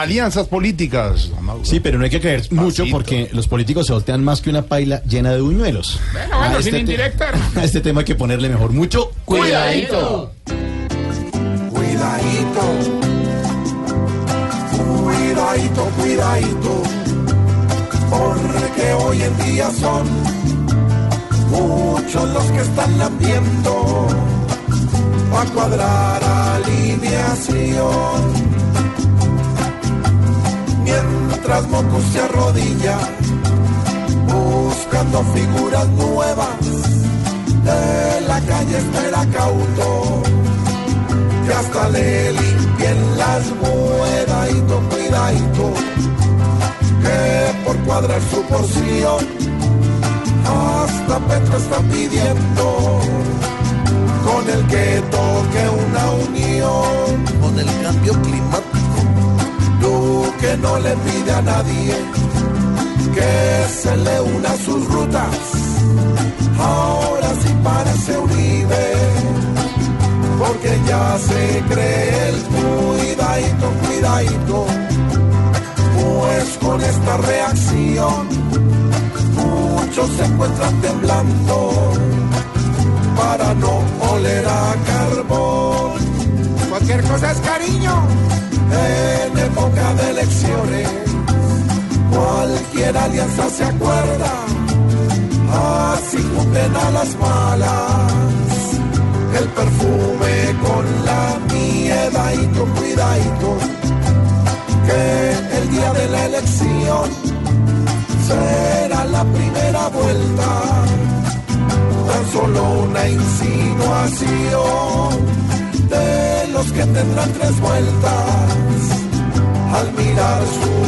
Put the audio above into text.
alianzas políticas. Sí, pero no hay que creer mucho porque los políticos se voltean más que una paila llena de buñuelos. Bueno, bueno, sin te- indirecta. a este tema hay que ponerle mejor mucho Cuidadito. Cuidadito, cuidadito, cuidadito, porque hoy en día son muchos los que están lambiendo a cuadrar alineación. Mientras Mocus se arrodilla buscando figuras nuevas, de la calle espera cauto que hasta le limpien las cuidadito, cuidadito, que por cuadrar su porción, hasta Petro está pidiendo, con el que toque una unión, con el cambio climático, No le pide a nadie que se le una sus rutas, ahora sí parece Uribe porque ya se cree el cuidadito, cuidadito, pues con esta reacción muchos se encuentran temblando para no oler a carbón. Cualquier cosa es cariño. En de cualquier alianza se acuerda, así cumplen a las malas. El perfume con la miedadito, cuidadito, que el día de la elección será la primera vuelta, tan solo una insinuación de los que tendrán tres vueltas al mirar su.